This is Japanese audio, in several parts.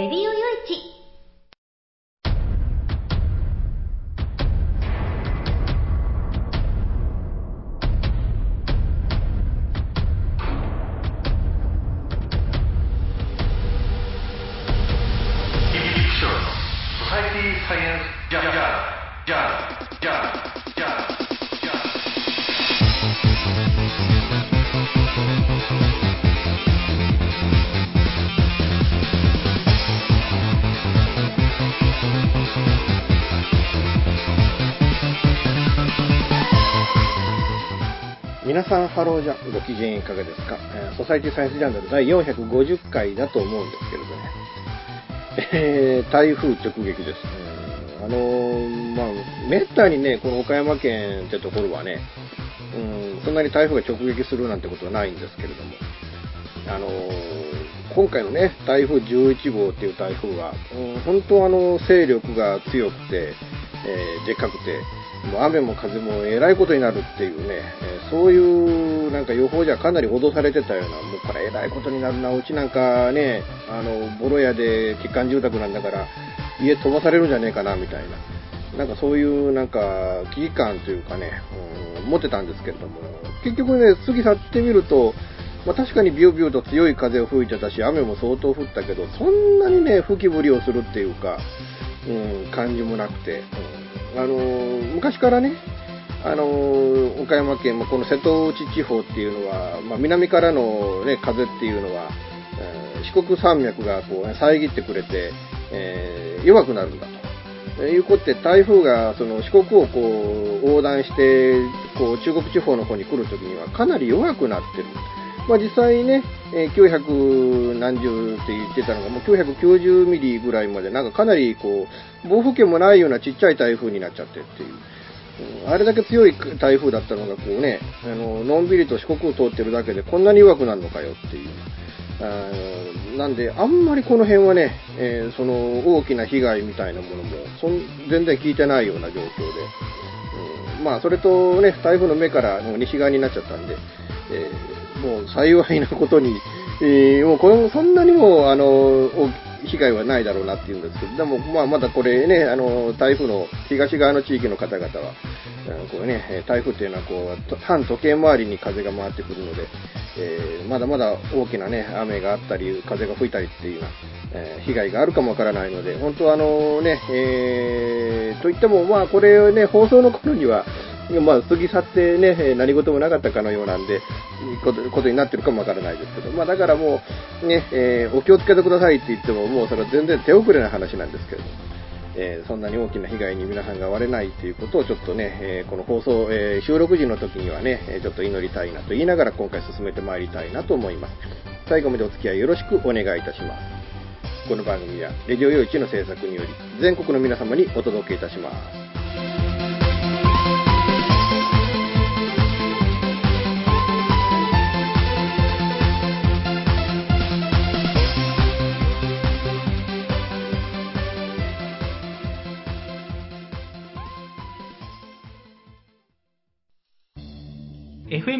レディオよさんハローじゃご機嫌いかがですか、えーソサイティサイエンスジャーナル第450回だと思うんですけれどね、えー台風直撃です。うんあのーまあ、めったにね、この岡山県ってところはね、うん、そんなに台風が直撃するなんてことはないんですけれども、あのー今回のね、台風11号っていう台風は、うん、本当あの、勢力が強くて、えーでかくて、もう雨も風もえらいことになるっていうね、えそういうなんか予報じゃかなり脅されてたような、もうこれえらいことになるな、うちなんかね、あの、ボロ屋で欠陥住宅なんだから、家飛ばされるんじゃねえかな、みたいな。なんかそういうなんか危機感というかね、うん、持ってたんですけれども、結局ね、過ぎ去ってみると、まあ、確かにビュービューと強い風を吹いてたし、雨も相当降ったけど、そんなにね、吹きぶりをするっていうか、うん、感じもなくて、うんあの昔からね、あの岡山県、まあこの瀬戸内地方っていうのは、まあ、南からの、ね、風っていうのは、えー四国山脈がこう遮ってくれて、えー弱くなるんだと。いうことで台風がその四国をこう横断してこう中国地方の方に来るときにはかなり弱くなってる。まあ、実際ね、え900何十って言ってたのがもう990ミリぐらいまでなんかかなりこう暴風圏もないようなちっちゃい台風になっちゃってっていう。あれだけ強い台風だったのがこうね、あののんびりと四国を通ってるだけでこんなに弱くなるのかよっていう。なんで、あんまりこの辺はね、えーその大きな被害みたいなものもそん全然聞いてないような状況で、うんまあ、それとね、台風の目からもう西側になっちゃったんで、えーもう幸いなことに、えーもうこのそんなにもあの被害はないだろうなっていうんですけど、でも、まあ、まだこれね、あの台風の東側の地域の方々は、こうね、台風っていうのはこう反時計回りに風が回ってくるので、えーまだまだ大きなね、雨があったり、風が吹いたりっていうような、えー被害があるかもわからないので、本当あのね、えーといっても、まあ、これね、放送の頃には、まあ、過ぎ去ってね、何事もなかったかのようなんで、ことことになってるかもわからないですけど、まあ、だからもう、ね、えーお気をつけてくださいって言っても、もうそれは全然手遅れな話なんですけれども、えーそんなに大きな被害に皆さんが遭われないということをちょっとね、えーこの放送、え収録時の時にはね、ちょっと祈りたいなと言いながら今回進めてまいりたいなと思います。最後までお付き合いよろしくお願いいたします。この番組は、レディオ用一の制作により、全国の皆様にお届けいたします。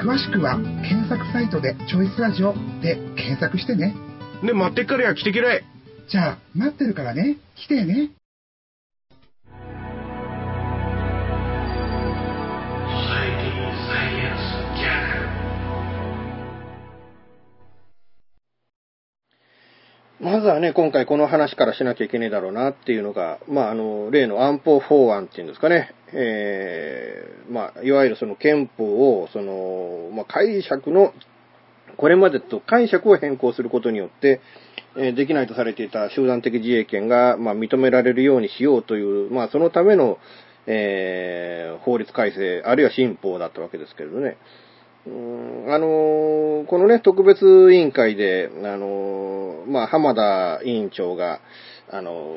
詳しくは、検索サイトでチョイスラジオで検索してね。で、待ってっからや来てけらい。じゃあ、待ってるからね。来てね。まずはね、今回この話からしなきゃいけねえだろうなっていうのが、まあ、あの、例の安保法案っていうんですかね。えー、まあ、いわゆるその憲法を、その、まあ、解釈の、これまでと解釈を変更することによって、えーできないとされていた集団的自衛権が、まあ、認められるようにしようという、まあ、そのための、えー法律改正、あるいは新法だったわけですけれどね。うんあのこのね、特別委員会で、あのまあ、浜田委員長が、あの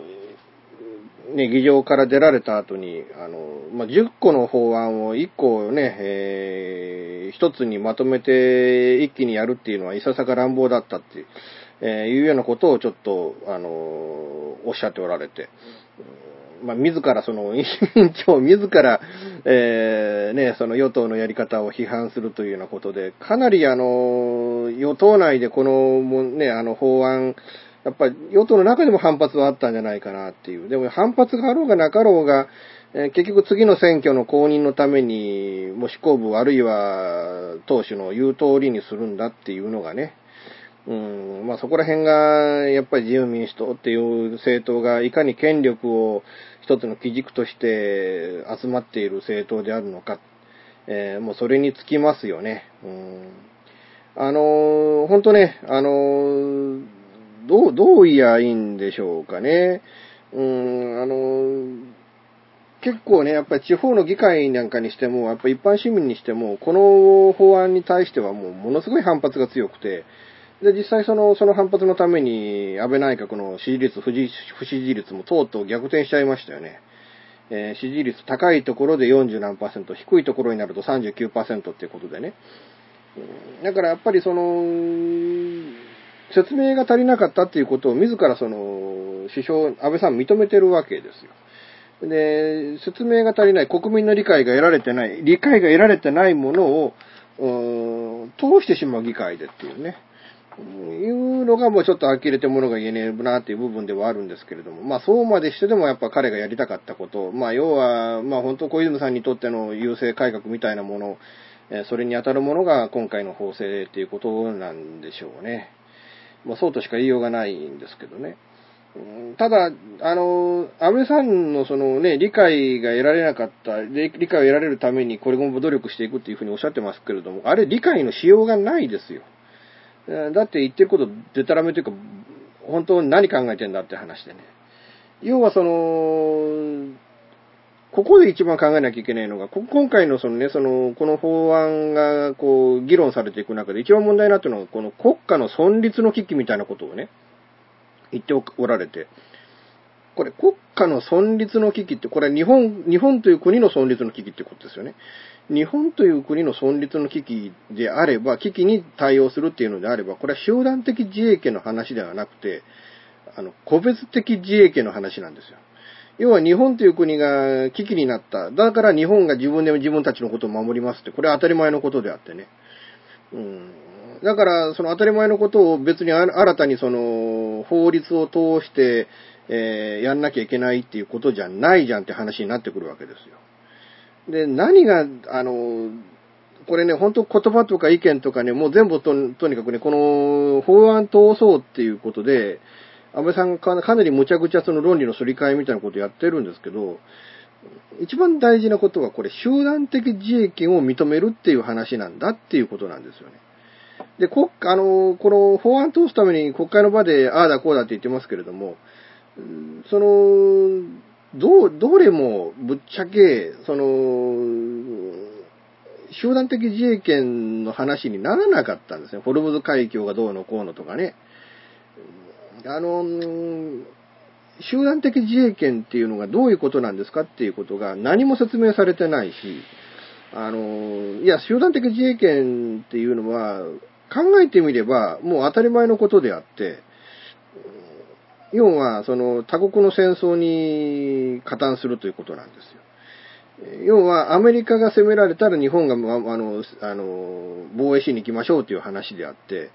ね、議場から出られた後に、あのまあ、10個の法案を1個ね、えー一つにまとめて一気にやるっていうのはいささか乱暴だったっていう、えーいうようなことをちょっと、あのおっしゃっておられて、まあ、自らその、委員長自ら、えーね、その与党のやり方を批判するというようなことで、かなりあの、与党内でこの、もね、あの法案、やっぱり与党の中でも反発はあったんじゃないかなっていう。でも反発があろうがなかろうが、えー結局次の選挙の公認のために、もう執行部あるいは党首の言う通りにするんだっていうのがね、うん、まあそこら辺が、やっぱり自由民主党っていう政党がいかに権力を一つの基軸として集まっている政党であるのか、えーもうそれにつきますよね。うん、あの、本当ね、あのどう、どう言やいいんでしょうかね。うん、あの結構ね、やっぱり地方の議会なんかにしても、やっぱり一般市民にしても、この法案に対してはもうものすごい反発が強くて、で、実際その、その反発のために、安倍内閣の支持率、不支不支持率もとうとう逆転しちゃいましたよね。えー支持率高いところで40何パーセント、低いところになると39%っていうことでね。だからやっぱりその、説明が足りなかったっていうことを自らその、首相、安倍さん認めてるわけですよ。で、説明が足りない、国民の理解が得られてない、理解が得られてないものを、通してしまう議会でっていうね。いうのがもうちょっと呆れてものが言えねえなっていう部分ではあるんですけれども、まあそうまでしてでもやっぱ彼がやりたかったこと、まあ要は、まあ本当小泉さんにとっての優勢改革みたいなもの、それに当たるものが今回の法制っていうことなんでしょうね。まあそうとしか言いようがないんですけどね。ただ、あの、安倍さんのそのね、理解が得られなかった、理解を得られるためにこれも努力していくっていうふうにおっしゃってますけれども、あれ理解のしようがないですよ。だって言ってることでたらめというか、本当に何考えてんだって話でね。要はその、ここで一番考えなきゃいけないのが、今回のそのね、その、この法案がこう、議論されていく中で一番問題になってるのは、この国家の存立の危機みたいなことをね、言っておられて、これ国家の存立の危機って、これは日本、日本という国の存立の危機ってことですよね。日本という国の存立の危機であれば、危機に対応するっていうのであれば、これは集団的自衛権の話ではなくて、あの、個別的自衛権の話なんですよ。要は日本という国が危機になった。だから日本が自分で自分たちのことを守りますって、これは当たり前のことであってね。うん。だから、その当たり前のことを別に新たにその法律を通して、えーやんなきゃいけないっていうことじゃないじゃんって話になってくるわけですよ。で、何が、あの、これね、本当言葉とか意見とかね、もう全部と、にかくね、この法案通そうっていうことで、安倍さんかかなりむちゃくちゃその論理のすり替えみたいなことやってるんですけど、一番大事なことはこれ集団的自衛権を認めるっていう話なんだっていうことなんですよね。で、国あの、この法案通すために国会の場でああだこうだって言ってますけれども、その、ど、どれもぶっちゃけ、その、集団的自衛権の話にならなかったんですね。フォルムズ海峡がどうのこうのとかね。あの、集団的自衛権っていうのがどういうことなんですかっていうことが何も説明されてないし、あの、いや、集団的自衛権っていうのは考えてみればもう当たり前のことであって、要は、その他国の戦争に加担するということなんですよ。要は、アメリカが攻められたら日本が、あの、あの、防衛しに行きましょうという話であって、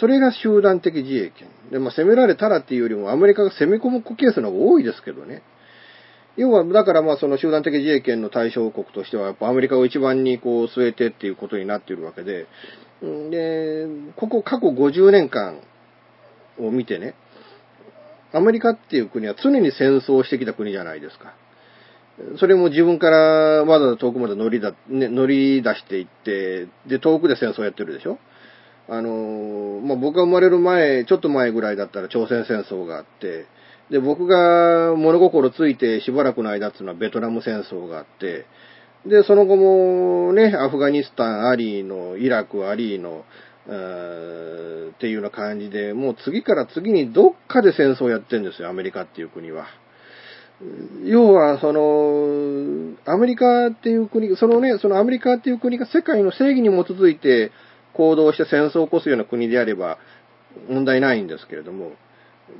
それが集団的自衛権。で、まあ、攻められたらっていうよりも、アメリカが攻め込むケースの方が多いですけどね。要は、だからまあその集団的自衛権の対象国としては、やっぱアメリカを一番にこう据えてっていうことになっているわけで、で、ここ過去50年間を見てね、アメリカっていう国は常に戦争をしてきた国じゃないですか。それも自分からわざわざ遠くまで乗りだ、ね、乗り出していって、で、遠くで戦争やってるでしょ？あの、まあ、僕が生まれる前、ちょっと前ぐらいだったら朝鮮戦争があって、で、僕が物心ついてしばらくの間っていうのはベトナム戦争があって、で、その後もね、アフガニスタンありの、イラクありの、っていうような感じで、もう次から次にどっかで戦争をやってるんですよ、アメリカっていう国は。要は、その、アメリカっていう国、そのね、そのアメリカっていう国が世界の正義に基づいて行動して戦争を起こすような国であれば問題ないんですけれども、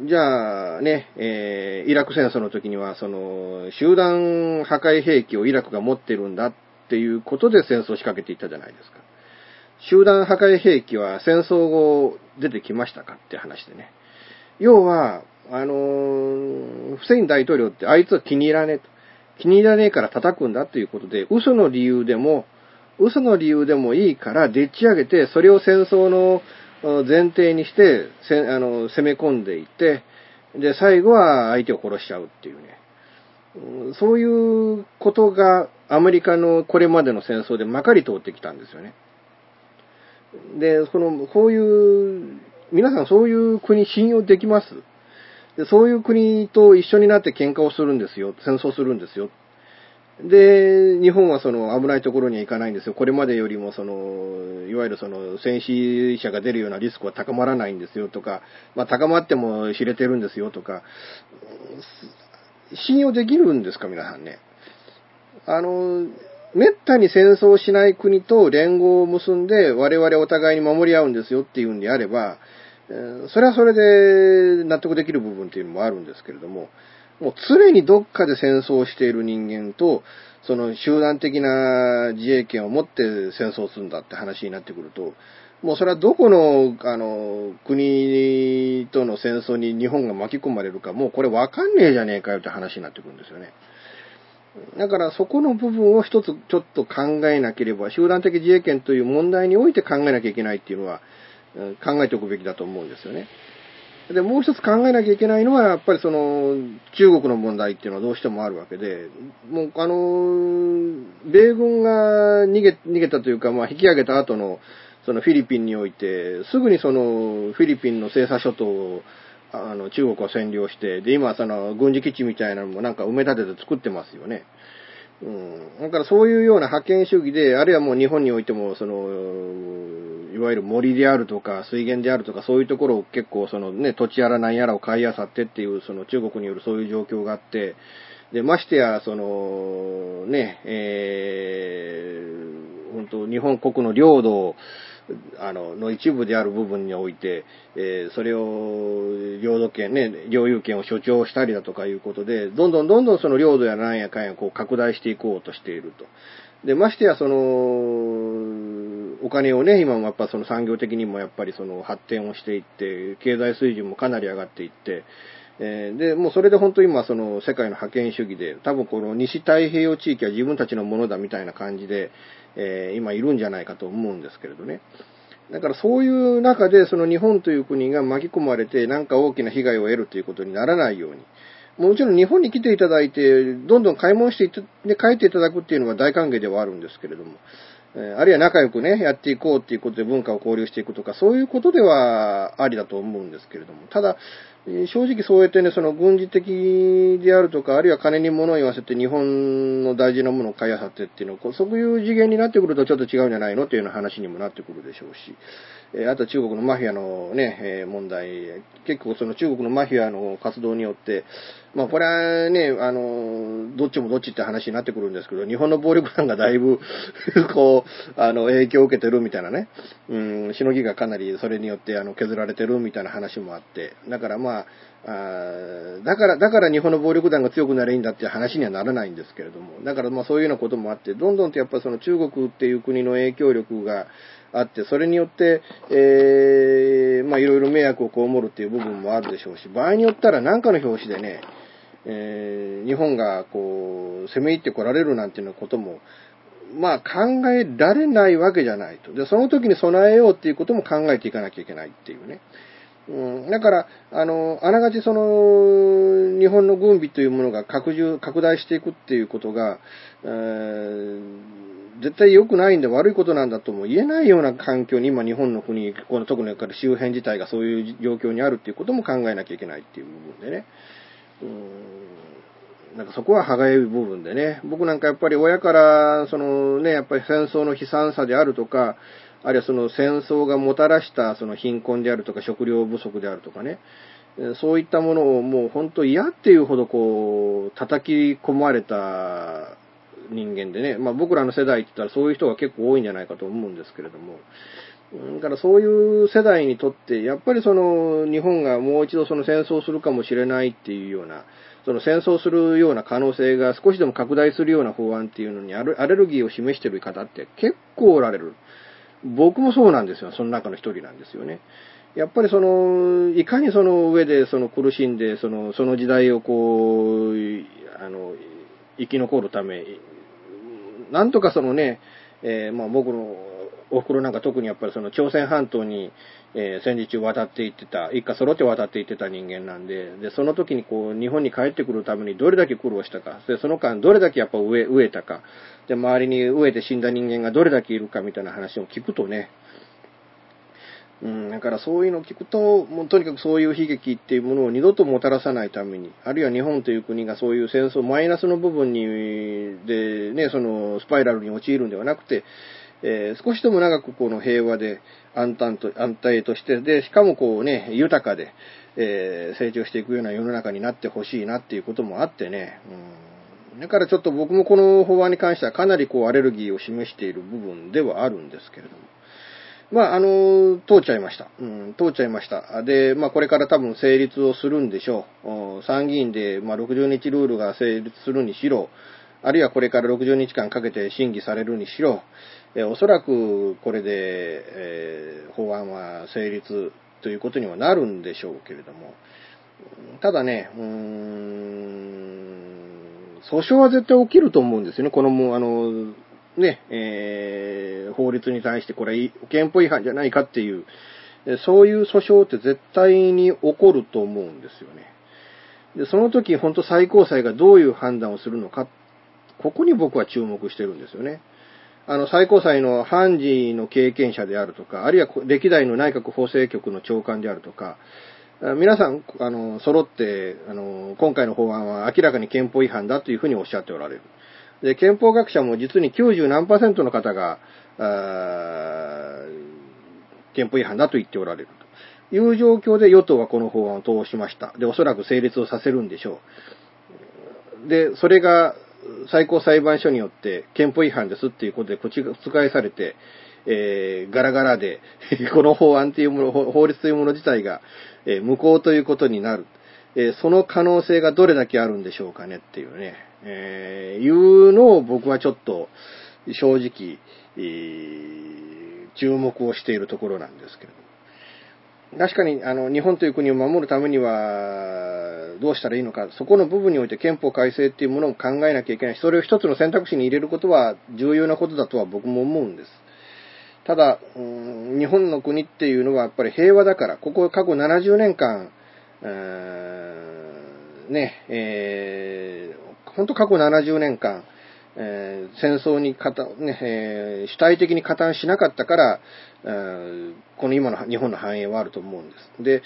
じゃあね、えー、イラク戦争の時には、その、集団破壊兵器をイラクが持ってるんだっていうことで戦争を仕掛けていったじゃないですか。集団破壊兵器は戦争後出てきましたかって話でね。要は、あのー、フセイン大統領ってあいつは気に入らねえと。気に入らねえから叩くんだっていうことで、嘘の理由でも、嘘の理由でもいいからでっち上げて、それを戦争の前提にして、せあの攻め込んでいって、で、最後は相手を殺しちゃうっていうね。そういうことがアメリカのこれまでの戦争でまかり通ってきたんですよね。で、その、こういう、皆さんそういう国信用できます？でそういう国と一緒になって喧嘩をするんですよ。戦争するんですよ。で、日本はその危ないところには行かないんですよ。これまでよりもその、いわゆるその戦死者が出るようなリスクは高まらないんですよとか、まあ高まっても知れてるんですよとか、信用できるんですか？皆さんね。あの、めったに戦争しない国と連合を結んで我々お互いに守り合うんですよっていうんであれば、それはそれで納得できる部分っていうのもあるんですけれども、もう常にどっかで戦争している人間と、その集団的な自衛権を持って戦争するんだって話になってくると、もうそれはどこの、あの、国との戦争に日本が巻き込まれるか、もうこれわかんねえじゃねえかよって話になってくるんですよね。だからそこの部分を一つちょっと考えなければ、集団的自衛権という問題において考えなきゃいけないっていうのは、考えておくべきだと思うんですよね。で、もう一つ考えなきゃいけないのは、やっぱりその、中国の問題っていうのはどうしてもあるわけで、もう、あの、米軍が逃げ、逃げたというか、まあ、引き上げた後の、そのフィリピンにおいて、すぐにその、フィリピンの西沙諸島を、あの、中国は占領して、で、今、その、軍事基地みたいなのもなんか埋め立てて作ってますよね。うん。だからそういうような覇権主義で、あるいはもう日本においても、その、いわゆる森であるとか水源であるとかそういうところを結構そのね、土地やら何やらを買いあさってっていうその中国によるそういう状況があって、で、ましてや、その、ね、えー、本当日本国の領土をあの、の一部である部分において、えー、それを、領土権、ね、領有権を所長したりだとかいうことで、どんどんどんどんその領土やなんやかんやこう拡大していこうとしていると。で、ましてやその、お金をね、今もやっぱその産業的にもやっぱりその発展をしていって、経済水準もかなり上がっていって、え、で、もうそれで本当今その世界の覇権主義で、多分この西太平洋地域は自分たちのものだみたいな感じで、えー、今いるんじゃないかと思うんですけれどね。だからそういう中でその日本という国が巻き込まれてなんか大きな被害を得るということにならないように、もちろん日本に来ていただいて、どんどん買い物していって、帰っていただくっていうのは大歓迎ではあるんですけれども、あるいは仲良くね、やっていこうっていうことで文化を交流していくとか、そういうことではありだと思うんですけれども、ただ、正直そうやってね、その軍事的であるとか、あるいは金に物を言わせて日本の大事なものを買いあさってっていうのは、そういう次元になってくるとちょっと違うんじゃないのっていうような話にもなってくるでしょうし、えあと中国のマフィアのね、え問題、結構その中国のマフィアの活動によって、まあこれはね、あの、どっちもどっちって話になってくるんですけど、日本の暴力団がだいぶ、こう、あの、影響を受けてるみたいなね、うん、しのぎがかなりそれによってあの削られてるみたいな話もあって、だからまあ、あだから、だから日本の暴力団が強くなればいいんだって話にはならないんですけれども、だからまあそういうようなこともあって、どんどんとやっぱその中国っていう国の影響力があって、それによって、えーまあいろいろ迷惑を被るっていう部分もあるでしょうし、場合によったら何かの表紙でね、えー日本がこう、攻め入ってこられるなんていうようなことも、まあ考えられないわけじゃないと。で、その時に備えようっていうことも考えていかなきゃいけないっていうね。うん、だから、あの、あながちその、日本の軍備というものが拡充、拡大していくっていうことが、えー絶対良くないんで悪いことなんだとも言えないような環境に今日本の国、この特にから周辺自体がそういう状況にあるっていうことも考えなきゃいけないっていう部分でね。うんなんかそこは歯がゆい部分でね。僕なんかやっぱり親から、そのね、やっぱり戦争の悲惨さであるとか、あるいはその戦争がもたらしたその貧困であるとか食料不足であるとかね。そういったものをもう本当嫌っていうほどこう、叩き込まれた人間でね。まあ僕らの世代って言ったらそういう人が結構多いんじゃないかと思うんですけれども。だからそういう世代にとって、やっぱりその日本がもう一度その戦争するかもしれないっていうような、その戦争するような可能性が少しでも拡大するような法案っていうのにアレアレルギーを示している方って結構おられる。僕もそうなんですよ。その中の一人なんですよね。やっぱりその、いかにその上でその苦しんで、その、その時代をこう、あの、生き残るため、なんとかそのね、えーまあ僕のお袋なんか特にやっぱりその朝鮮半島に、えー戦時中渡っていってた、一家揃って渡っていってた人間なんで、で、その時にこう日本に帰ってくるためにどれだけ苦労したか、で、その間どれだけやっぱ飢え、飢えたか、で、周りに飢えて死んだ人間がどれだけいるかみたいな話を聞くとね、うん、だからそういうのを聞くと、もうとにかくそういう悲劇っていうものを二度ともたらさないために、あるいは日本という国がそういう戦争、マイナスの部分に、で、ね、そのスパイラルに陥るんではなくて、えー少しでも長くこの平和で安泰と、安泰として、で、しかもこうね、豊かで、えー成長していくような世の中になってほしいなっていうこともあってね、うん、だからちょっと僕もこの法案に関してはかなりこうアレルギーを示している部分ではあるんですけれども、まあ、あの、通っちゃいました。うん、通っちゃいました。で、まあ、これから多分成立をするんでしょう。参議院で、まあ、60日ルールが成立するにしろ、あるいはこれから60日間かけて審議されるにしろ、えおそらくこれで、えー法案は成立ということにはなるんでしょうけれども、ただね、うーん、訴訟は絶対起きると思うんですよね。このもう、あの、ね、えー法律に対してこれ憲法違反じゃないかっていう、そういう訴訟って絶対に起こると思うんですよね。で、その時本当最高裁がどういう判断をするのか、ここに僕は注目してるんですよね。あの、最高裁の判事の経験者であるとか、あるいは歴代の内閣法制局の長官であるとか、皆さん、あの、揃って、あの、今回の法案は明らかに憲法違反だというふうにおっしゃっておられる。で、憲法学者も実に90何パーセントの方が、あ憲法違反だと言っておられるという状況で与党はこの法案を通しました。で、おそらく成立をさせるんでしょう。で、それが最高裁判所によって憲法違反ですっていうことでこっちが覆されて、えーガラガラで、この法案というもの、法法律というもの自体が、えー無効ということになる。えーその可能性がどれだけあるんでしょうかねっていうね、えーいうのを僕はちょっと正直、えー注目をしているところなんですけれども。確かに、あの、日本という国を守るためには、どうしたらいいのか、そこの部分において憲法改正っていうものを考えなきゃいけないし、それを一つの選択肢に入れることは重要なことだとは僕も思うんです。ただ、うん日本の国っていうのはやっぱり平和だから、ここ過去70年間、ね、えー、本当過去70年間、えー戦争に加担、ね、えー主体的に加担しなかったから、うーこの今の日本の繁栄はあると思うんです。で、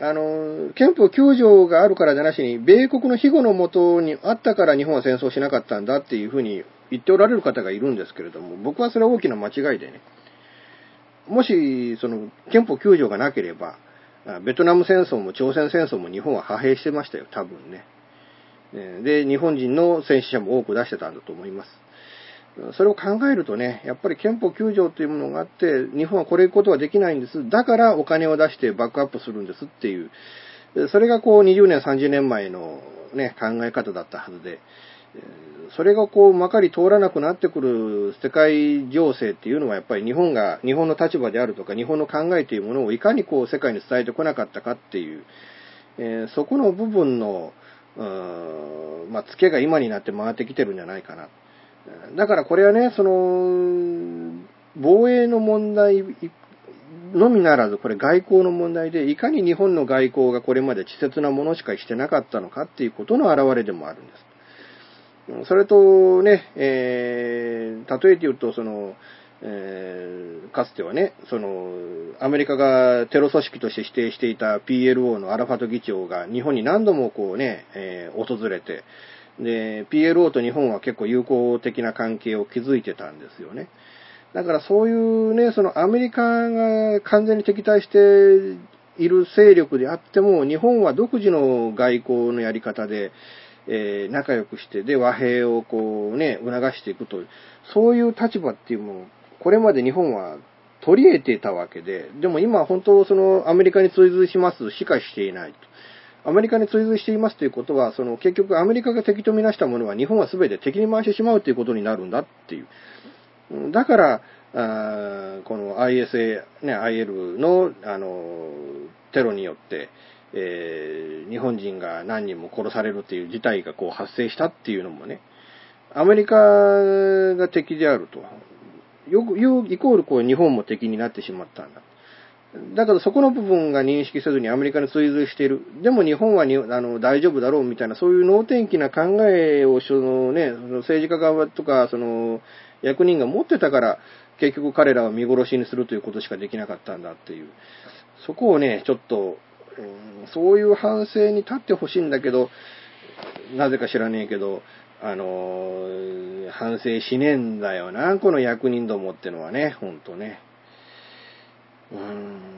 あの、憲法9条があるからじゃなしに、米国の庇護のもとにあったから日本は戦争しなかったんだっていうふうに言っておられる方がいるんですけれども、僕はそれは大きな間違いでね。もし、その、憲法9条がなければ、ベトナム戦争も朝鮮戦争も日本は派兵してましたよ、多分ね。で、日本人の戦死者も多く出してたんだと思います。それを考えるとね、やっぱり憲法9条というものがあって、日本はこれことはできないんです。だからお金を出してバックアップするんですっていう、それがこう20年、30年前のね、考え方だったはずで、それがこう、まかり通らなくなってくる世界情勢っていうのはやっぱり日本が、日本の立場であるとか、日本の考えというものをいかにこう、世界に伝えてこなかったかっていう、えー、そこの部分の、まあ、付けが今になって回ってきてるんじゃないかな。だからこれはね、その、防衛の問題のみならず、これ外交の問題で、いかに日本の外交がこれまで稚拙なものしかしてなかったのかっていうことの表れでもあるんです。それとね、えー、例えて言うと、その、えー、かつてはね、その、アメリカがテロ組織として指定していた PLO のアラファト議長が日本に何度もこうね、えー、訪れて、で、PLO と日本は結構友好的な関係を築いてたんですよね。だからそういうね、そのアメリカが完全に敵対している勢力であっても、日本は独自の外交のやり方で、えー、仲良くして、で、和平をこうね、促していくと、そういう立場っていうもの、これまで日本は取り得ていたわけで、でも今本当そのアメリカに追随しますしかしていないと。アメリカに追随していますということは、その結局アメリカが敵とみなしたものは日本は全て敵に回してしまうということになるんだっていう。だから、あこの ISA、ね、IL の、あの、テロによって、えー、日本人が何人も殺されるっていう事態がこう発生したっていうのもね、アメリカが敵であると。よく言う、イコールこう日本も敵になってしまったんだ。だけどそこの部分が認識せずにアメリカに追随している。でも日本はにあの大丈夫だろうみたいな、そういう能天気な考えをその、ね、その政治家側とかその役人が持ってたから、結局彼らは見殺しにするということしかできなかったんだっていう。そこをね、ちょっと、うん、そういう反省に立ってほしいんだけど、なぜか知らねえけど、あの反省しねえんだよな、この役人どもってのはね、ほんとね。うーん。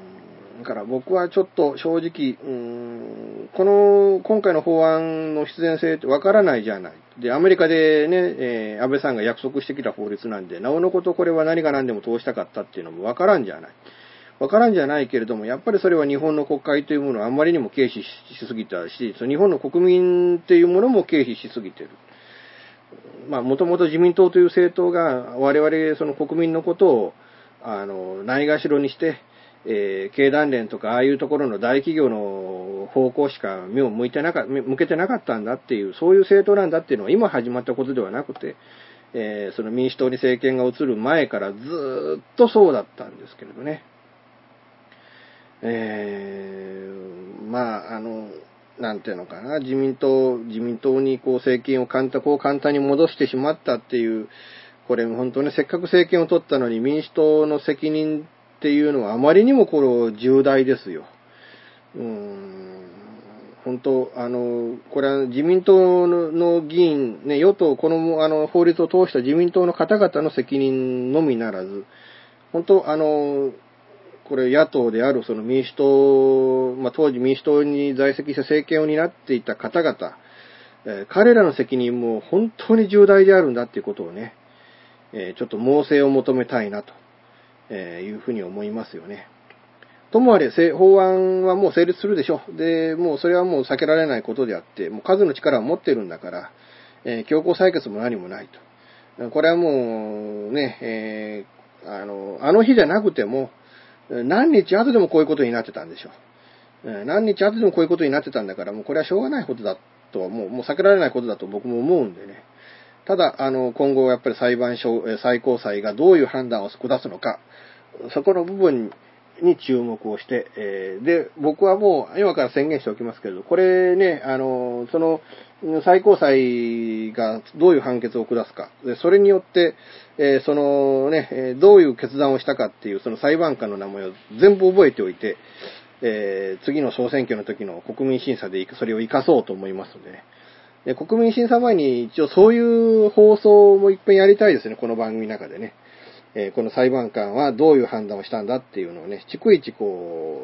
だから僕はちょっと正直、うーん、この、今回の法案の必然性ってわからないじゃない。で、アメリカでね、えー、安倍さんが約束してきた法律なんで、なおのことこれは何が何でも通したかったっていうのもわからんじゃない。わからんじゃないけれども、やっぱりそれは日本の国会というものをあんまりにも軽視しすぎたし、日本の国民っていうものも軽視しすぎてる。まあ、もともと自民党という政党が我々その国民のことを、あの、ないがしろにして、えー、経団連とかああいうところの大企業の方向しか目を向いてなか、向けてなかったんだっていう、そういう政党なんだっていうのは今始まったことではなくて、えー、その民主党に政権が移る前からずっとそうだったんですけれどね。えー、まあ、あの、なんていうのかな、自民党、自民党にこう政権を簡単、こう簡単に戻してしまったっていう、これ本当にせっかく政権を取ったのに民主党の責任っていうのはあまりにもこれ重大ですよ。うん、本当、あの、これは自民党の議員、ね、与党、このあの法律を通した自民党の方々の責任のみならず、本当、あの、これ野党であるその民主党、まあ、当時民主党に在籍して政権を担っていた方々、えー、彼らの責任も本当に重大であるんだっていうことをね、えー、ちょっと猛省を求めたいなと、えいうふうに思いますよね。ともあれ、法案はもう成立するでしょ。で、もうそれはもう避けられないことであって、もう数の力を持ってるんだから、え、強行採決も何もないと。これはもう、ね、え、あの、あの日じゃなくても、何日後でもこういうことになってたんでしょう。何日後でもこういうことになってたんだから、もうこれはしょうがないことだとは、もう、もう避けられないことだと僕も思うんでね。ただ、あの、今後やっぱり裁判所、最高裁がどういう判断を下すのか、そこの部分に注目をして、えー、で、僕はもう今から宣言しておきますけれど、これね、あの、その、最高裁がどういう判決を下すか、でそれによって、えー、そのね、どういう決断をしたかっていう、その裁判官の名前を全部覚えておいて、えー、次の総選挙の時の国民審査でそれを活かそうと思いますのでね。で国民審査前に一応そういう放送もいっぺんやりたいですね、この番組の中でね。えこの裁判官はどういう判断をしたんだっていうのをね、逐一こ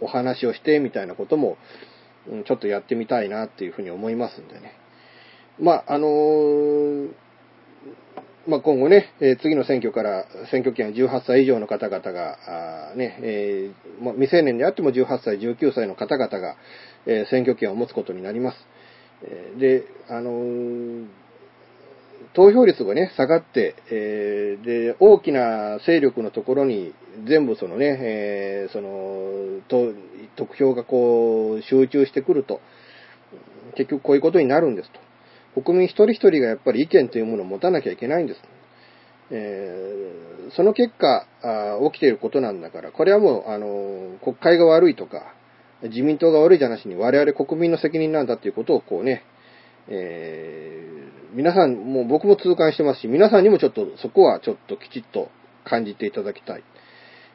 う、お話をしてみたいなことも、うんちょっとやってみたいなっていうふうに思いますんでね。まあ、あのーまあ、今後ね、え次の選挙から、選挙権18歳以上の方々が、ね、えーまあ未成年であっても18歳、19歳の方々が、え選挙権を持つことになります。で、あのー投票率がね、下がって、えーで、大きな勢力のところに全部そのね、えーその、と得票がこう、集中してくると、結局こういうことになるんですと。国民一人一人がやっぱり意見というものを持たなきゃいけないんです。えーその結果あ起きていることなんだから、これはもう、あの、国会が悪いとか、自民党が悪いじゃなしに我々国民の責任なんだということをこうね、えー皆さん、もう僕も痛感してますし、皆さんにもちょっとそこはちょっときちっと感じていただきたい。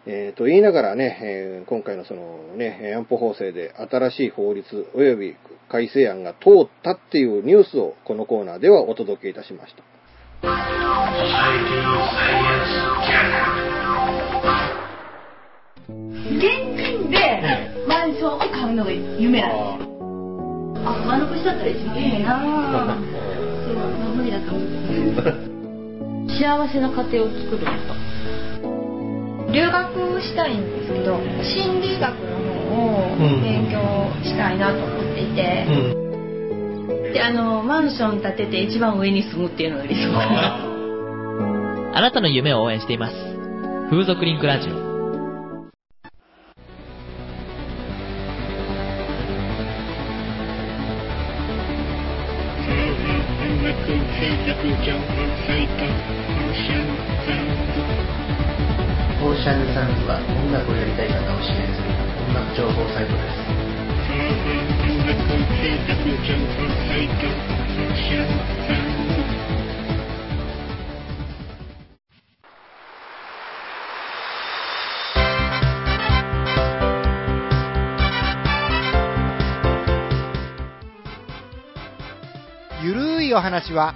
えーと言いながらね、えー今回のそのね、安保法制で新しい法律及び改正案が通ったっていうニュースをこのコーナーではお届けいたしました。現金でマンションを買うのが夢なんです。あ、丸腰だったら一番いいなぁ。そう、まあ無理だと思う。幸せな家庭を作ること。留学したいんですけど、心理学の方を勉強したいなと思っていて、で、あの、マンション建てて一番上に住むっていうのが理想かな。あなたの夢を応援しています。風俗リンクラジオ。オーシャンサンズは音楽をやりたい方を支援する音楽情報サイトです。ゆるいお話は、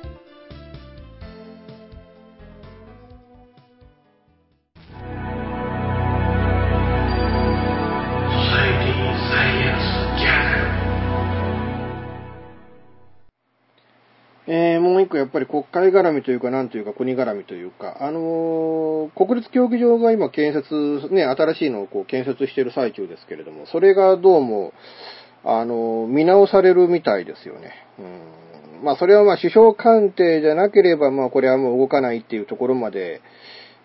えーもう一個やっぱり国会絡みというか、なんというか国絡みというか、あのー国立競技場が今建設、ね、新しいのをこう建設している最中ですけれども、それがどうも、あのー見直されるみたいですよね。うん。まあ、それはまあ、首相官邸じゃなければ、まあ、これはもう動かないっていうところまで、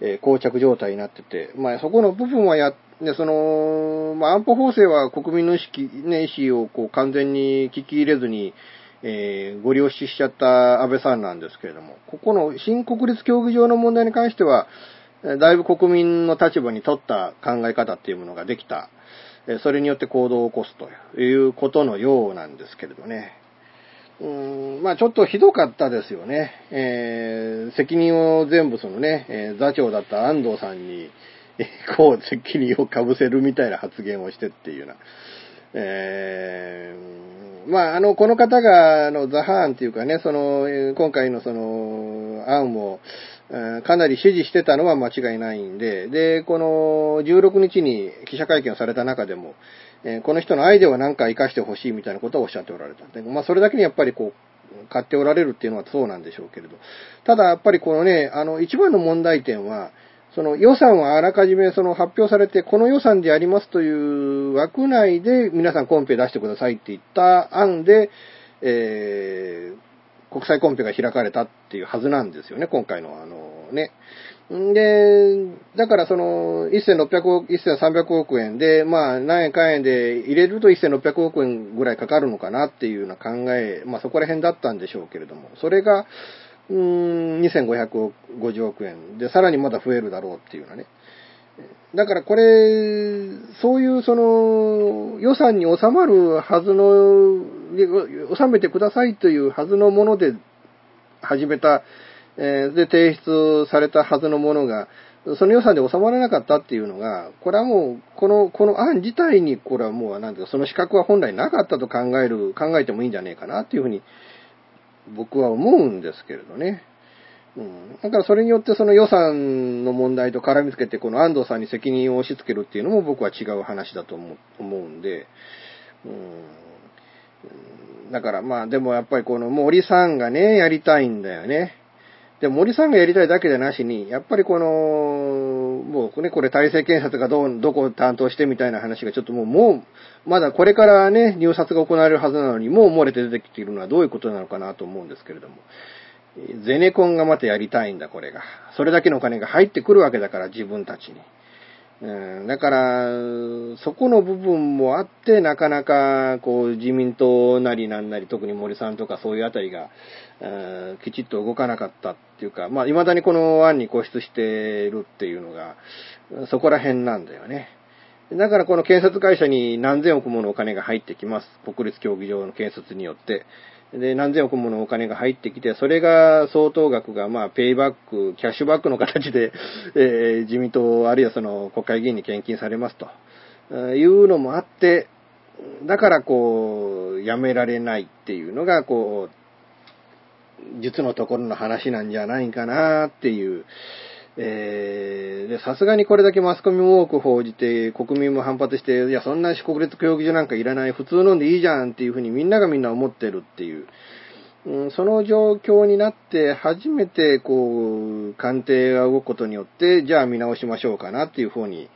えー膠着状態になってて、まあ、そこの部分はや、ね、その、まあ、安保法制は国民の意識、ね、意思をこう完全に聞き入れずに、えーご了承しちゃった安倍さんなんですけれども、ここの新国立競技場の問題に関しては、だいぶ国民の立場に取った考え方っていうものができた。それによって行動を起こすということのようなんですけれどね。うーん、まあちょっとひどかったですよね。えー責任を全部そのね、えー座長だった安藤さんに、こう責任をかぶせるみたいな発言をしてっていうような。えーまあ、あの、この方が、あの、ザハーンっていうかね、その、今回のその、案を、かなり支持してたのは間違いないんで、で、この、16日に記者会見をされた中でも、えこの人のアイデアは何か活かしてほしいみたいなことをおっしゃっておられた。でまあ、それだけにやっぱりこう、買っておられるっていうのはそうなんでしょうけれど。ただ、やっぱりこのね、あの、一番の問題点は、その予算はあらかじめその発表されて、この予算でやりますという枠内で皆さんコンペ出してくださいって言った案で、えー国際コンペが開かれたっていうはずなんですよね、今回のあのね。んで、だからその、1600億、1300億円で、まあ、何円か円で入れると1600億円ぐらいかかるのかなっていうような考え、まあそこら辺だったんでしょうけれども、それが、うん、2550億円で、さらにまだ増えるだろうっていうようなね。だからこれ、そういうその予算に収まるはずの、収めてくださいというはずのもので始めた、えで提出されたはずのものが、その予算で収まらなかったっていうのが、これはもう、この、この案自体に、これはもう、なんていうか、その資格は本来なかったと考える、考えてもいいんじゃねえかなっていうふうに、僕は思うんですけれどね。うん。だからそれによってその予算の問題と絡みつけて、この安藤さんに責任を押し付けるっていうのも僕は違う話だと思うんで、うん。だからまあでもやっぱりこの森さんがね、やりたいんだよね。で、森さんがやりたいだけじゃなしに、やっぱりこの、もうね、これ体制検察がどう、どこを担当してみたいな話がちょっともう、もう、まだこれからね、入札が行われるはずなのに、もう漏れて出てきているのはどういうことなのかなと思うんですけれども。ゼネコンがまたやりたいんだ、これが。それだけのお金が入ってくるわけだから、自分たちに。うん、だから、そこの部分もあって、なかなか、こう、自民党なりなんなり、特に森さんとかそういうあたりが、うんきちっと動かなかったっていうか、まあ、未だにこの案に固執しているっていうのが、そこら辺なんだよね。だからこの建設会社に何千億ものお金が入ってきます。国立競技場の建設によって。で、何千億ものお金が入ってきて、それが相当額が、まあ、ペイバック、キャッシュバックの形で、えー自民党、あるいはその国会議員に献金されますと、いうのもあって、だからこう、やめられないっていうのが、こう、実のところの話なんじゃないかなっていう、えー、さすがにこれだけマスコミも多く報じて、国民も反発して、いや、そんな国立競技場なんかいらない、普通のんでいいじゃんっていうふうにみんながみんな思ってるっていう、うん、その状況になって初めて、こう、官邸が動くことによって、じゃあ見直しましょうかなっていうふうに、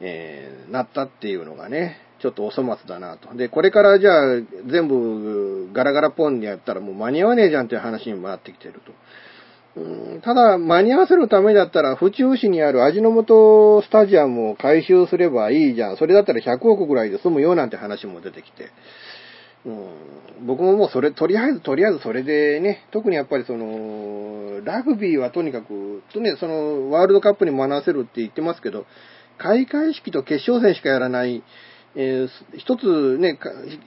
えーなったっていうのがね、ちょっとお粗末だなと。で、これからじゃあ全部ガラガラポンでやったらもう間に合わねえじゃんっていう話にもなってきてると。うんただ、間に合わせるためだったら、府中市にある味の素スタジアムを改修すればいいじゃん。それだったら100億ぐらいで済むよなんて話も出てきて。うん、僕ももうそれ、とりあえず、とりあえずそれでね、特にやっぱりその、ラグビーはとにかく、とね、その、ワールドカップに学ばせるって言ってますけど、開会式と決勝戦しかやらない、えー一つね、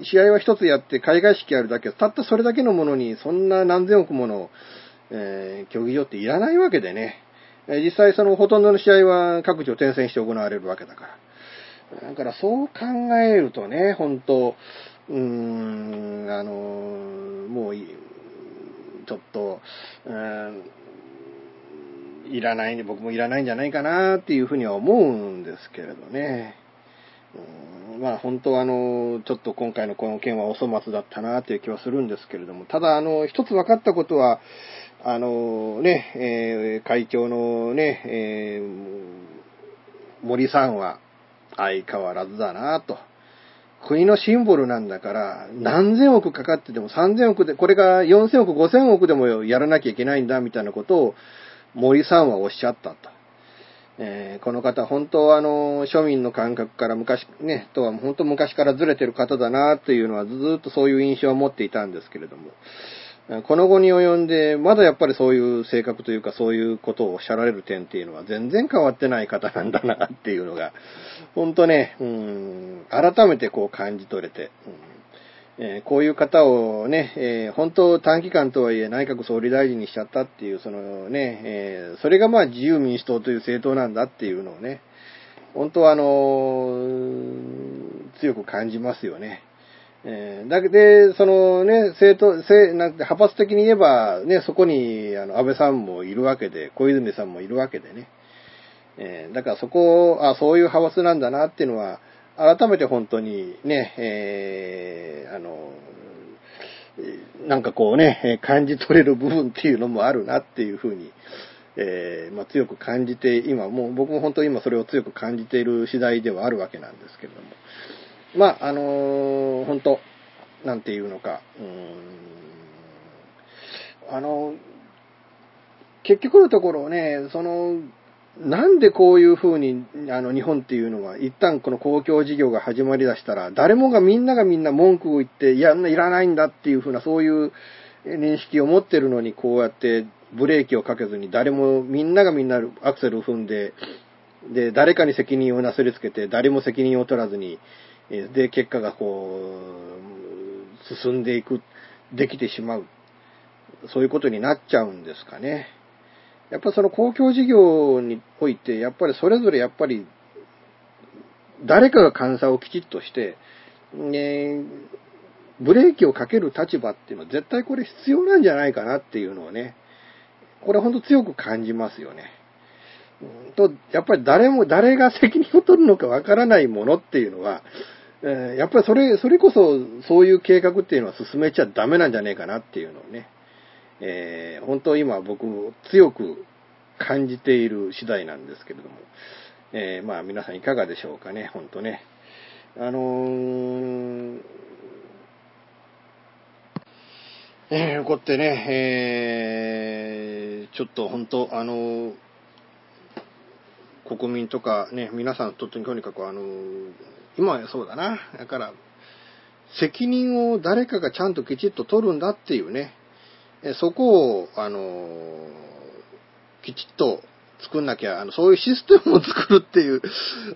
試合は一つやって開会式やるだけ、たったそれだけのものに、そんな何千億もの、えー競技場っていらないわけでね。え実際そのほとんどの試合は各地を転戦して行われるわけだから。だからそう考えるとね、本当うーん、あのもうい、ちょっと、うんいらない、僕もいらないんじゃないかなっていうふうには思うんですけれどね。うんまあ本当はあの、ちょっと今回のこの件はお粗末だったなという気はするんですけれども、ただあの、一つ分かったことは、あのね、えー会長のね、えー森さんは相変わらずだなと。国のシンボルなんだから、何千億かかってても3000億で、これが4000億、5000億でもやらなきゃいけないんだみたいなことを森さんはおっしゃったと。えーこの方、本当はあの、庶民の感覚から昔、ね、とは本当昔からずれてる方だなというのはずっとそういう印象を持っていたんですけれども、この後に及んで、まだやっぱりそういう性格というかそういうことをおっしゃられる点っていうのは全然変わってない方なんだなっていうのが、本当ね、うん、改めてこう感じ取れて、うんえーこういう方をね、えー本当短期間とはいえ内閣総理大臣にしちゃったっていう、そのね、えーそれがまあ自由民主党という政党なんだっていうのをね、本当はあのー強く感じますよね。えーだけで、そのね、政党、政なんて派閥的に言えば、ね、そこに、あの、安倍さんもいるわけで、小泉さんもいるわけでね。えーだからそこを、あ、そういう派閥なんだなっていうのは、改めて本当にね、えーあの、なんかこうね、感じ取れる部分っていうのもあるなっていうふうに、えーまあ、強く感じて、今もう僕も本当に今それを強く感じている次第ではあるわけなんですけれども。まあ、あのー本当、なんていうのか、うん、あの、結局のところね、その、なんでこういうふうに、あの、日本っていうのは、一旦この公共事業が始まりだしたら、誰もがみんながみんな文句を言って、いや、いらないんだっていうふうな、そういう認識を持ってるのに、こうやってブレーキをかけずに、誰も、みんながみんなアクセルを踏んで、で、誰かに責任をなすりつけて、誰も責任を取らずに、で、結果がこう、進んでいく、できてしまう。そういうことになっちゃうんですかね。やっぱその公共事業において、やっぱりそれぞれやっぱり、誰かが監査をきちっとして、ね、ブレーキをかける立場っていうのは絶対これ必要なんじゃないかなっていうのをね、これは本当強く感じますよね。と、やっぱり誰も、誰が責任を取るのかわからないものっていうのは、えー、やっぱりそれ、それこそそういう計画っていうのは進めちゃダメなんじゃねえかなっていうのをね、えー、本当今僕も強く感じている次第なんですけれども、えー、まあ皆さんいかがでしょうかね、本当ね。あのー、えー、こうやってね、えー、ちょっと本当、あのー、国民とかね、皆さんとってとにかくあの、今はそうだな。だから、責任を誰かがちゃんときちっと取るんだっていうね、そこを、あの、きちっと作んなきゃ、あの、そういうシステムを作るっていう、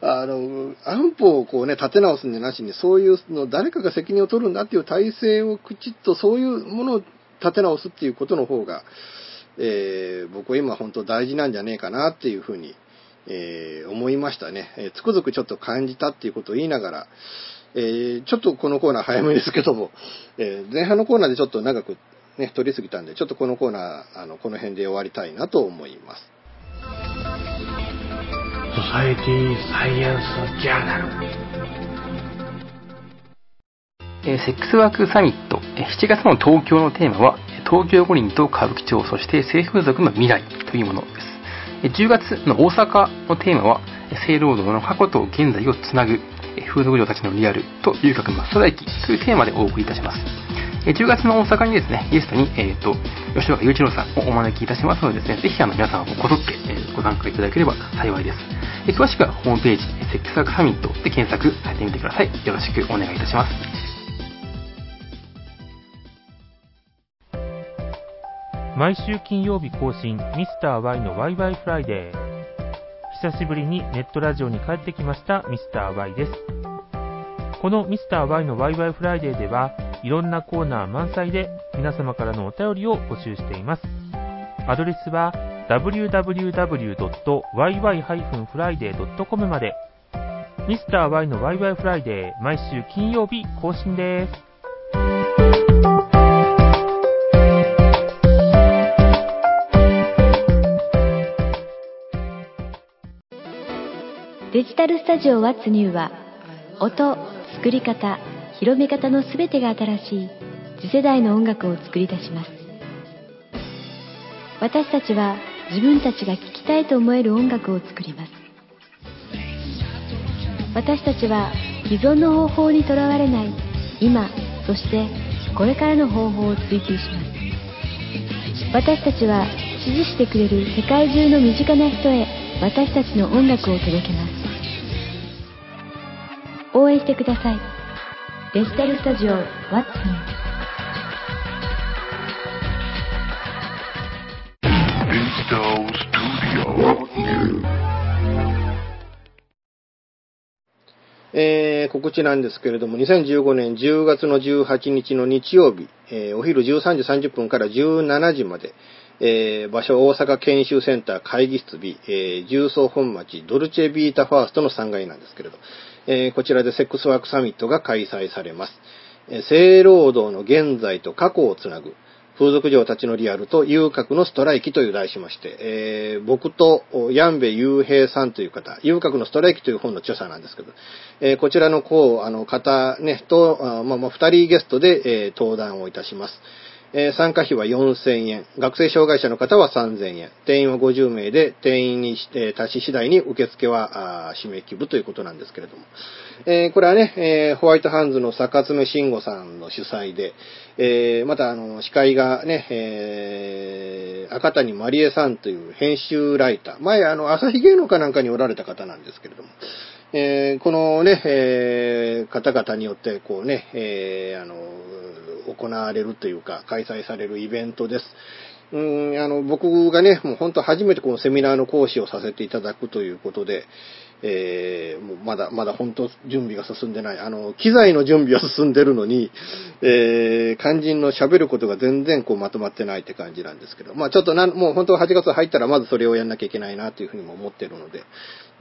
あの、安保をこうね、立て直すんじゃなしに、そういうの、誰かが責任を取るんだっていう体制をきちっとそういうものを立て直すっていうことの方が、えー、僕は今本当大事なんじゃねえかなっていうふうに、えー、思いましたね。えー、つくづくちょっと感じたっていうことを言いながら、えー、ちょっとこのコーナー早めですけども、え前半のコーナーでちょっと長くね、取りすぎたんで、ちょっとこのコーナー、あの、この辺で終わりたいなと思います。ソサエティサイエンスジャーナル。えー、セックスワークサミット、7月の東京のテーマは、東京五輪と歌舞伎町、そして性風俗の未来というもの。10月の大阪のテーマは、性労働の過去と現在をつなぐ、風俗嬢たちのリアルと遊郭真っ只中というテーマでお送りいたします。10月の大阪にですね、ゲストに、えっ、ー、と、吉岡雄一郎さんをお招きいたしますのでですね、ぜひあの皆さんもこぞって、え、ご参加いただければ幸いです。え、詳しくはホームページ、セックスワークサミットで検索されてみてください。よろしくお願いいたします。毎週金曜日更新、ミスター y のワイワイフライデー。久しぶりにネットラジオに帰ってきましたミスター y です。このミスター y のワイワイフライデーでは、いろんなコーナー満載で皆様からのお便りを募集しています。アドレスは www.yy-friday.com まで。ミスター y のワイワイフライデー毎週金曜日更新です。デジタルスタジオワッツニューは音、作り方、広め方の全てが新しい次世代の音楽を作り出します。私たちは自分たちが聴きたいと思える音楽を作ります。私たちは既存の方法にとらわれない今そしてこれからの方法を追求します。私たちは支持してくれる世界中の身近な人へ私たちの音楽を届けます。応援してください。デジタルスタジオ What's New えー、告知なんですけれども、2015年10月の18日の日曜日、えー、お昼13時30分から17時まで、えー、場所大阪研修センター会議室 B、えー、重曹本町ドルチェビータファーストの3階なんですけれど、えー、こちらでセックスワークサミットが開催されます。えー、性労働の現在と過去をつなぐ、風俗嬢たちのリアルと遊郭のストライキという題しまして、えー、僕とヤンベ雄平さんという方、遊郭のストライキという本の著者なんですけど、えー、こちらのこう、あの方ね、と、あまあ、まあ、二人ゲストで、えー、登壇をいたします。えー、参加費は4000円。学生障害者の方は3000円。定員は50名で、定員に、えー、達し次第に受付はあ締め切るということなんですけれども。えー、これはね、えホワイトハンズの坂爪慎吾さんの主催で、えまた、あの、司会がね、え赤谷まりえさんという編集ライター。前、あの、朝日芸能かなんかにおられた方なんですけれども。えこのね、え方々によって、こうね、えあの、行われるというか、開催されるイベントです。うん、あの、僕がね、もう本当初めてこのセミナーの講師をさせていただくということで、えー、もうまだ、まだ本当準備が進んでない。あの、機材の準備は進んでるのに、えー、肝心の喋ることが全然こうまとまってないって感じなんですけど、まあちょっとなん、もう本当8月入ったらまずそれをやんなきゃいけないなというふうにも思ってるので、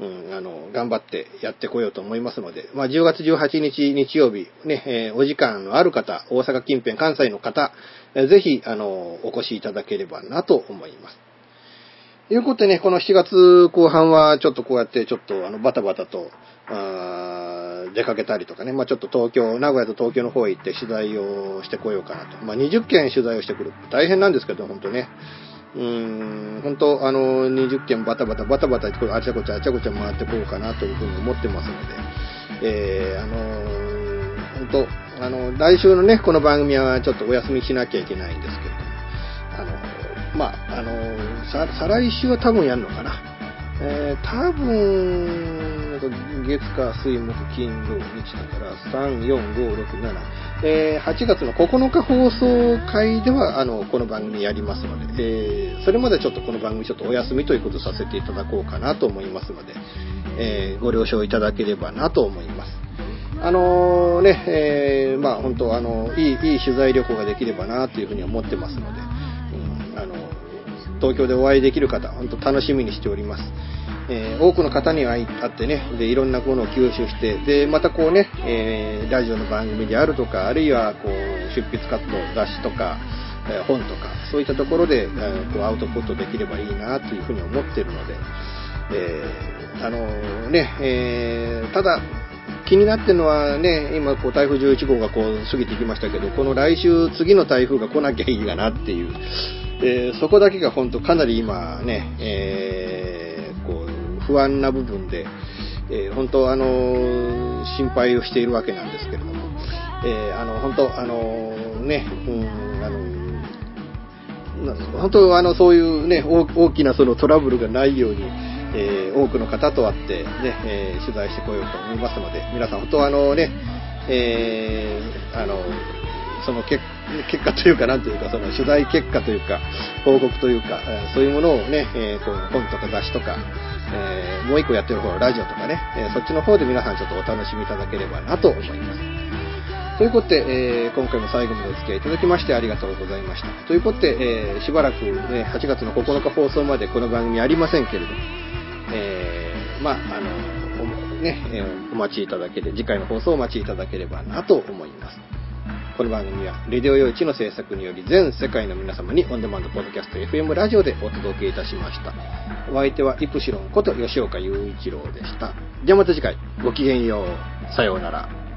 うん、あの、頑張ってやってこようと思いますので、まあ10月18日日曜日、ね、えー、お時間のある方、大阪近辺、関西の方、えー、ぜひ、あの、お越しいただければなと思います。ということでね、この7月後半はちょっとこうやってちょっとあのバタバタと、あ出かけたりとかね、まあちょっと東京、名古屋と東京の方へ行って取材をしてこようかなと。まあ20件取材をしてくる。大変なんですけど、本当ね。うーん、本当あの、20件バタバタバタバタあちゃこちゃあちゃこちゃ回ってこうかなというふうに思ってますので、えー、あの、本当あの、来週のね、この番組はちょっとお休みしなきゃいけないんですけれども、あの、まあ、あの、再来週は多分やるのかな。えー、多分、月火水木金土日だから、3、4、5、6、7。えー、8月の9日放送会では、あの、この番組やりますので、えー、それまでちょっとこの番組ちょっとお休みということさせていただこうかなと思いますので、えー、ご了承いただければなと思います。あのー、ね、えー、まあ本当あの、いい、いい取材旅行ができればなというふうに思ってますので、うん、あの、東京でお会いできる方、本当楽しみにしております。えー、多くの方に会ってね、で、いろんなものを吸収して、で、またこうね、えー、ラジオの番組であるとか、あるいはこう、出筆活動、雑誌とか、えー、本とか、そういったところで、えー、こうアウトプットできればいいなというふうに思ってるので、えー、あのね、えー、ただ、気になってるのはね、今こう台風11号がこう過ぎてきましたけど、この来週次の台風が来なきゃいいかなっていう、えー、そこだけが本当かなり今ね、えー、不安な部分で、えー、本当あの心配をしているわけなんですけれども、えー、あの本当あのね、うんあの本当あのそういうね大きなそのトラブルがないように、えー、多くの方と会ってね、えー、取材してこようと思いますので、皆さん本当あのね、えー、あの、その結果というか、なんというか、その取材結果というか、報告というか、そういうものをね、えこう本とか雑誌とか、えもう一個やってる方の、ラジオとかね、えそっちの方で皆さんちょっとお楽しみいただければなと思います。ということで、えー、今回も最後までお付き合いいただきましてありがとうございました。ということで、え、しばらく、ね、8月の9日放送までこの番組ありませんけれども、えー、まあ、あの、ね、えお待ちいただけれ、次回の放送をお待ちいただければなと思います。この番組は、レディオ用地の制作により全世界の皆様にオンデマンドポッドキャスト FM ラジオでお届けいたしました。お相手はイプシロンこと吉岡雄一郎でした。ではまた次回、ごきげんよう。さようなら。